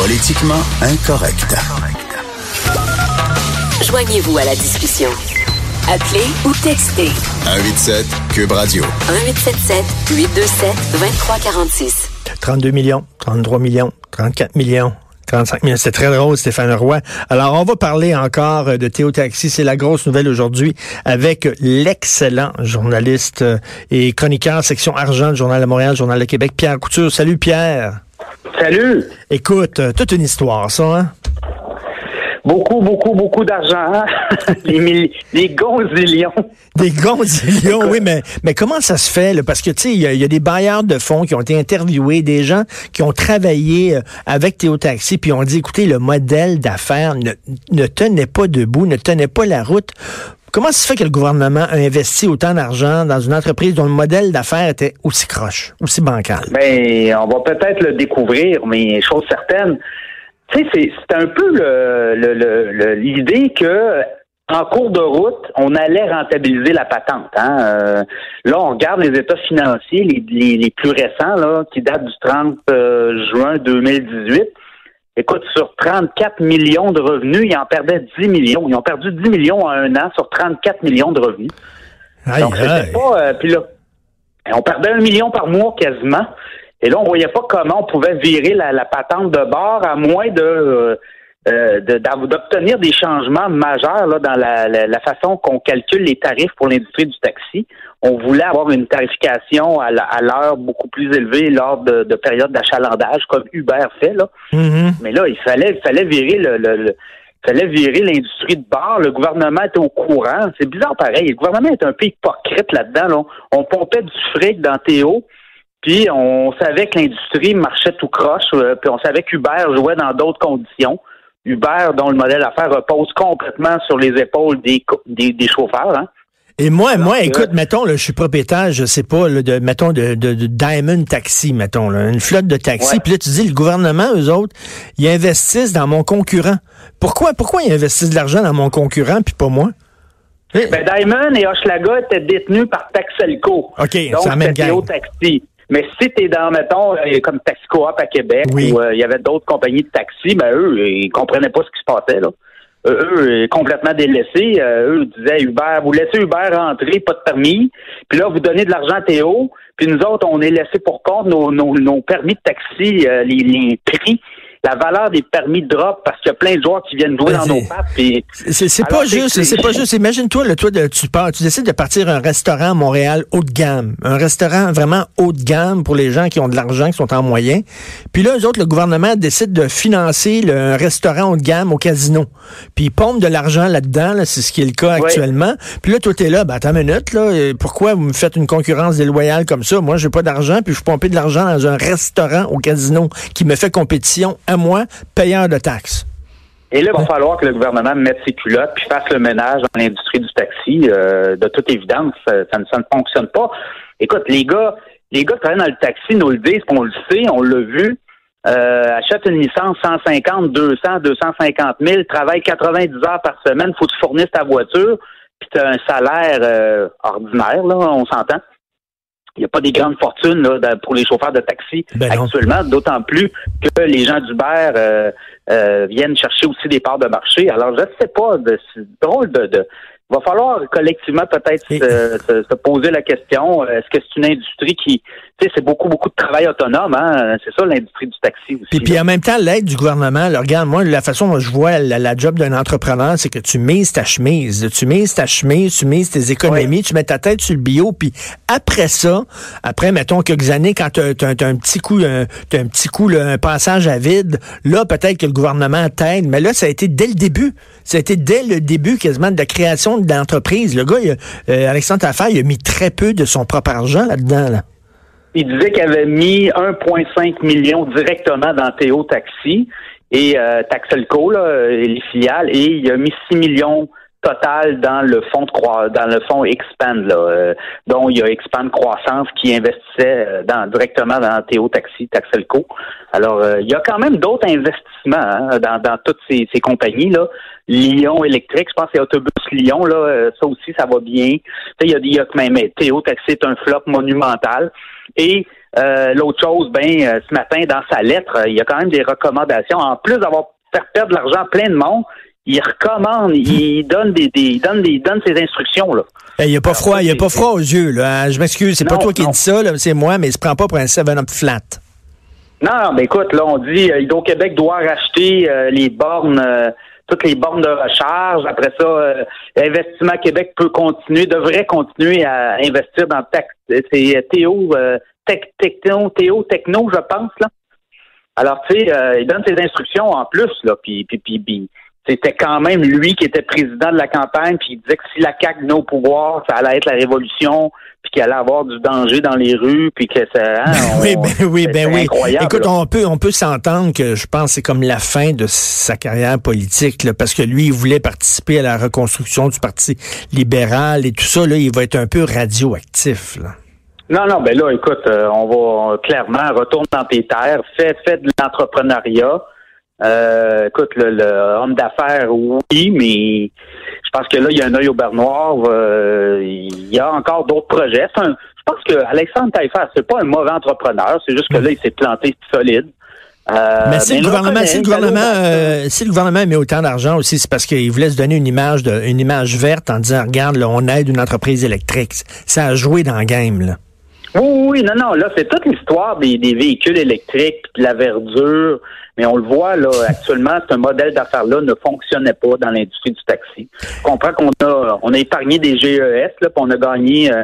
Politiquement incorrect. Joignez-vous à la discussion. Appelez ou textez 187 Cube Radio. 1877 827 2346. 32 millions, 33 millions, 34 millions. 35 millions. C'est très drôle, Stéphane Roy. Alors, on va parler encore de Théo Taxi. C'est la grosse nouvelle aujourd'hui avec l'excellent journaliste et chroniqueur section argent du Journal de Montréal, Journal de Québec, Pierre Couture. Salut, Pierre. Salut. Écoute, toute une histoire, ça, hein? Beaucoup, beaucoup, beaucoup d'argent. hein? les, les gonzillions. Des gonzillions, oui, mais, mais comment ça se fait? Là? Parce que, tu sais, il y, a- il y a des bailleurs de fonds qui ont été interviewés, des gens qui ont travaillé euh, avec Théo Taxi, puis ont dit, écoutez, le modèle d'affaires ne, ne tenait pas debout, ne tenait pas la route. Comment se fait que le gouvernement a investi autant d'argent dans une entreprise dont le modèle d'affaires était aussi croche, aussi bancal? Ben, on va peut-être le découvrir, mais chose certaine, tu sais, c'est un peu l'idée que en cours de route, on allait rentabiliser la patente. Hein? Euh, là, on regarde les états financiers, les, les- les plus récents, là, qui datent du 30 euh, juin 2018. Écoute, sur 34 millions de revenus, ils en perdaient 10 millions. Ils ont perdu 10 millions en un an sur 34 millions de revenus. Aïe, Donc, c'était aïe. pas. euh, puis là, on perdait un million par mois quasiment. Et là, on voyait pas comment on pouvait virer la, la patente de bord à moins de. euh, euh, de- d'obtenir des changements majeurs là, dans la, la- la façon qu'on calcule les tarifs pour l'industrie du taxi. On voulait avoir une tarification à l'heure beaucoup plus élevée lors de, de périodes d'achalandage, comme Uber fait. Là. Mhm. Mais là, il fallait, il fallait virer le, le- le- il fallait virer l'industrie de bar. Le gouvernement était au courant. C'est bizarre pareil. Le gouvernement est un peu hypocrite là-dedans. là. On, on pompait du fric dans Théo, puis on savait que l'industrie marchait tout croche, euh, puis on savait qu'Uber jouait dans d'autres conditions. Uber, dont le modèle d'affaires repose complètement sur les épaules des, des, des chauffeurs. Hein. Et moi, moi, que- écoute, mettons, là, je suis propriétaire, je sais pas, là, de, mettons, de, de, de Diamond Taxi, mettons, là, une flotte de taxis. Puis là, tu dis, le gouvernement, eux autres, ils investissent dans mon concurrent. Pourquoi, pourquoi ils investissent de l'argent dans mon concurrent, puis pas moi? Ben, Diamond et Hochelaga étaient détenus par Taxelco. OK, c'est la même gang. taxi. Mais si tu es dans, mettons, euh, comme Taxi Coop à Québec, Oui. où euh, il y avait d'autres compagnies de taxi, ben eux, ils comprenaient pas ce qui se passait, là. Euh, eux, complètement délaissés, eux disaient Uber, vous laissez Uber rentrer, pas de permis, puis là, vous donnez de l'argent à Théo, puis nous autres, on est laissés pour compte nos, nos, nos permis de taxi, euh, les, les prix, la valeur des permis drop, parce qu'il y a plein de joueurs qui viennent jouer dans nos pattes, C'est pas juste, c'est- pas juste. Imagine-toi, le toi, de, tu pars, tu décides de partir un restaurant à Montréal haut de gamme, un restaurant vraiment haut de gamme pour les gens qui ont de l'argent, qui sont en moyen. Puis là, eux autres, le gouvernement décide de financer le, un restaurant haut de gamme au casino. Puis ils pompent de l'argent là-dedans, là, c'est ce qui est le cas actuellement. Puis là, toi, t'es là, ben attends une minute, là, pourquoi vous me faites une concurrence déloyale comme ça? Moi, j'ai pas d'argent, puis je pompais de l'argent dans un restaurant au casino qui me fait compétition à moi, payeur de taxes. Et là, il va falloir que le gouvernement mette ses culottes puis fasse le ménage dans l'industrie du taxi. Euh, de toute évidence, ça, ça ne, ça ne fonctionne pas. Écoute, les gars, les gars qui travaillent dans le taxi nous le disent, on le sait, on l'a vu. Euh, achète une licence 150, 200, 250 000, travaille 90 heures par semaine, faut que tu fournisses ta voiture, puis tu as un salaire euh, ordinaire, là, on s'entend. Il n'y a pas des grandes fortunes là, pour les chauffeurs de taxi Ben actuellement, d'autant plus que les gens d'Uber euh, euh, viennent chercher aussi des parts de marché. Alors, je ne sais pas, c'est drôle de, de. Il va falloir collectivement peut-être Et- se, se- se poser la question euh, est-ce que c'est une industrie qui, c'est beaucoup beaucoup de travail autonome, hein C'est ça l'industrie du taxi aussi. Puis, puis là. en même temps, l'aide du gouvernement, là, regarde, moi, la façon dont je vois la, la job d'un entrepreneur, c'est que tu mises ta chemise. Tu mises ta chemise, tu mises tes économies, tu mets ta tête sur le bio, puis après ça, après, mettons, quelques années, quand tu as, un petit coup, un, un petit coup, là, un passage à vide, là, peut-être que le gouvernement t'aide. Mais là, ça a été dès le début. Ça a été dès le début, quasiment, de la création de l'entreprise. Le gars, il a- euh, Alexandre Tafer, il a mis très peu de son propre argent là-dedans, là. Il disait qu'il avait mis 1,5 million directement dans Théo Taxi. et euh, Taxelco, là, et les filiales, et il a mis 6 millions total dans le fonds de croi- dans le fonds Expand, là, euh, dont il y a Expand Croissance qui investissait euh, dans, directement dans Théo Taxi, Taxelco. Alors, euh, il y a quand même d'autres investissements hein, dans, dans toutes ces, ces compagnies là. Lyon électrique, je pense que Autobus Lyon là, euh, ça aussi ça va bien. Il y a, il y a même Théo Taxi est un flop monumental. Et euh, l'autre chose, ben euh, ce matin dans sa lettre, euh, il y a quand même des recommandations. En plus d'avoir fait perdre de l'argent à plein de monde, il recommande, il donne des, des il donne des il donne ses instructions là. Il n'y a pas froid, il y a pas froid aux yeux, là. hein. Je m'excuse, c'est pas toi qui non. dis ça, là, c'est moi, mais il se prend pas pour un 7-up flat. Non, mais écoute, là, on dit euh, Hydro-Québec doit racheter euh, les bornes, euh, toutes les bornes de recharge. Après ça, euh, Québec peut continuer, devrait continuer à investir dans c'est euh, Théo, euh, tech, techno, Théo Techno, je pense, là. Alors, tu sais, euh, il donne ses instructions en plus, là, puis, puis, puis c'était quand même lui qui était président de la campagne, puis il disait que si la CAQ venait au pouvoir, ça allait être la révolution, puis qu'il allait avoir du danger dans les rues, puis que ça... hein, oui, on- ben oui, ben oui. Écoute, là. on peut, on peut s'entendre que je pense que c'est comme la fin de sa carrière politique, là, parce que lui, il voulait participer à la reconstruction du Parti libéral et tout ça, là, il va être un peu radioactif, là. Non, non, ben là, écoute, euh, on va euh, clairement retourne dans tes terres, fais, fais de l'entrepreneuriat. Euh, écoute, le, le homme d'affaires, oui, mais je pense que là, il y a un œil au beurre noir. euh, il y a encore d'autres projets. Un- je pense que Alexandre Taillefer, c'est pas un mauvais entrepreneur, c'est juste que là, il s'est planté solide. Euh, Mais si mais le gouvernement, si le gouvernement, euh, si le gouvernement met autant d'argent aussi, c'est parce qu'il voulait se donner une image de, une image verte en disant, regarde, là, on aide une entreprise électrique. Ça a joué dans le game, là. Oui, oui, non, non, là, c'est toute l'histoire des, des véhicules électriques, de la verdure. Mais on le voit, là, actuellement, ce modèle d'affaires-là ne fonctionnait pas dans l'industrie du taxi. Je comprends qu'on a, on a épargné des GES, là, puis on a gagné euh,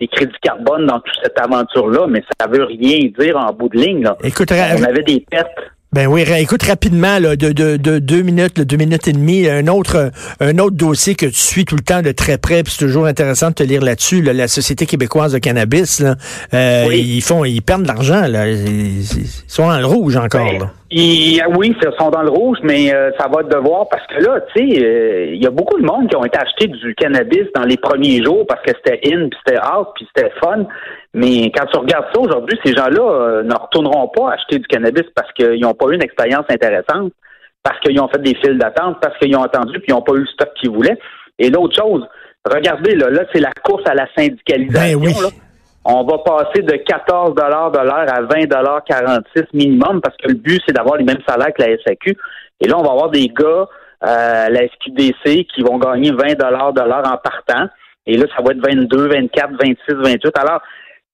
des crédits carbone dans toute cette aventure-là, mais ça veut rien dire en bout de ligne, là. Écoute, On avait des pertes. Ben oui, écoute rapidement, là, de, de, de deux minutes, deux minutes et demie, un autre, un autre dossier que tu suis tout le temps de très près, puis c'est toujours intéressant de te lire là-dessus, là, la Société québécoise de cannabis, là, euh, Oui. ils font, ils perdent de l'argent, là, ils, ils sont le rouge encore, Ben, là. Ah oui, ils sont dans le rouge, mais euh, ça va être de voir parce que là, tu sais, euh, il y a beaucoup de monde qui ont été achetés du cannabis dans les premiers jours parce que c'était in, puis c'était out, puis c'était fun. Mais quand tu regardes ça aujourd'hui, ces gens-là euh, ne retourneront pas acheter du cannabis parce qu'ils n'ont pas eu une expérience intéressante, parce qu'ils ont fait des files d'attente, parce qu'ils ont attendu, puis ils n'ont pas eu le stock qu'ils voulaient. Et l'autre chose, regardez, là, là c'est la course à la syndicalisation. Ben oui. là. On va passer de 14 de l'heure à 20 46 minimum parce que le but, c'est d'avoir les mêmes salaires que la SAQ. Et là, on va avoir des gars euh, la SQDC qui vont gagner 20 de l'heure en partant. Et là, ça va être 22, 24, 26, 28. Alors,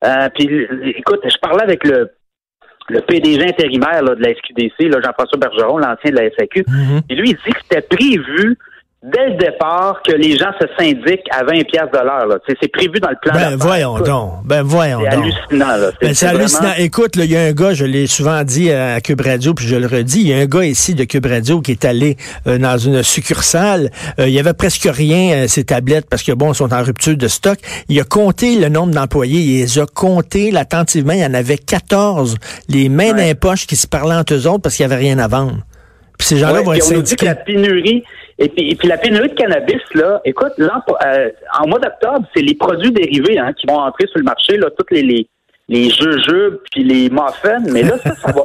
euh, puis écoute, je parlais avec le le PDG intérimaire là, de la SQDC, Jean-François Bergeron, l'ancien de la SAQ, et lui, il dit que c'était prévu dès le départ que les gens se syndiquent à 20 pièces de l'heure. C'est prévu dans le plan Ben voyons Écoute, donc, ben voyons C'est donc. hallucinant. Là. Ben, c'est vraiment- hallucinant. Écoute, il y a un gars, je l'ai souvent dit à Cube Radio, puis je le redis, il y a un gars ici de Cube Radio qui est allé euh, dans une succursale. Euh, il y avait presque rien, euh, ces tablettes, parce que bon, ils sont en rupture de stock. Il a compté le nombre d'employés, il les a comptés attentivement. Il y en avait 14, les mains dans les poches qui se parlaient entre eux autres parce qu'il n'y avait rien à vendre. Puis ces gens-là Ouais, vont être on nous dit que la pénurie, et puis, et puis la pénurie de cannabis, là, écoute, l'an- euh, en mois d'octobre, c'est les produits dérivés hein, qui vont entrer sur le marché, là, toutes les, les, les jujubes puis les muffins, mais là, ça, ça va,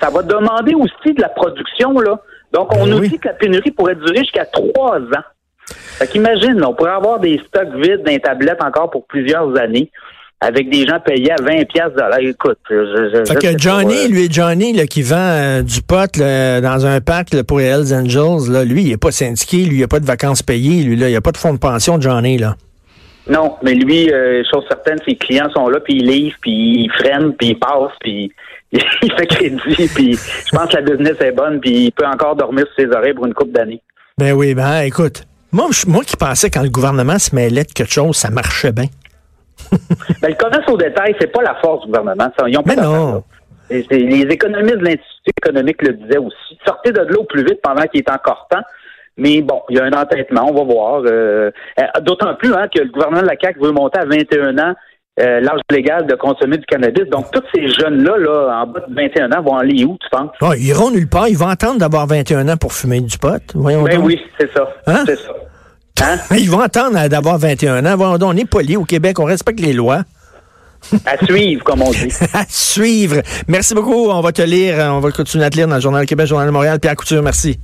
ça va demander aussi de la production, là. Donc, on Ben nous oui. dit que la pénurie pourrait durer jusqu'à trois ans. Fait qu'imagine, on pourrait avoir des stocks vides d'un tablette encore pour plusieurs années, avec des gens payés à 20 pièces de l'heure. Écoute, je, je, Fait je que pas, Johnny, euh, lui, Johnny, là, qui vend euh, du pot là, dans un parc là, pour les Hells Angels, là, lui, il est pas syndiqué, lui, il a pas de vacances payées, lui, là, il a pas de fonds de pension, Johnny, là. Non, mais lui, euh, chose certaine, ses clients sont là, puis il livre, puis il freine, puis il passe, puis il fait crédit, puis je pense que la business est bonne, puis il peut encore dormir sur ses oreilles pour une couple d'années. Ben oui, ben écoute, moi, moi qui pensais quand le gouvernement se mêlait de quelque chose, ça marchait bien. Ben, le commerce au détail, c'est pas la force du gouvernement. Ils ont pas Mais non. Et les économistes de l'Institut économique le disaient aussi. Sortez de l'eau plus vite pendant qu'il est encore temps. Mais bon, il y a un entêtement, on va voir. Euh, euh, D'autant plus hein, que le gouvernement de la CAQ veut monter à 21 ans euh, l'âge légal de consommer du cannabis. Donc, tous ces jeunes-là, là, en bas de 21 ans, vont aller où, tu penses? Oh, ils iront nulle part. Ils vont attendre d'avoir 21 ans pour fumer du pot. Voyons Ben donc. oui, c'est ça. Hein? C'est ça. Hein? Ils vont attendre d'avoir 21 ans. On est poli au Québec. On respecte les lois. À suivre, comme on dit. à suivre. Merci beaucoup. On va te lire. On va continuer à te lire dans le Journal Québec, Journal de Montréal. Pierre Couture, merci.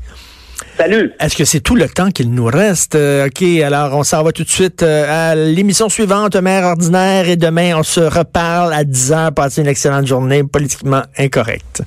Salut! Est-ce que c'est tout le temps qu'il nous reste? Euh, OK, alors on s'en va tout de suite euh, à l'émission suivante, Mère ordinaire, et demain on se reparle à 10 heures. Passez une excellente journée politiquement incorrecte.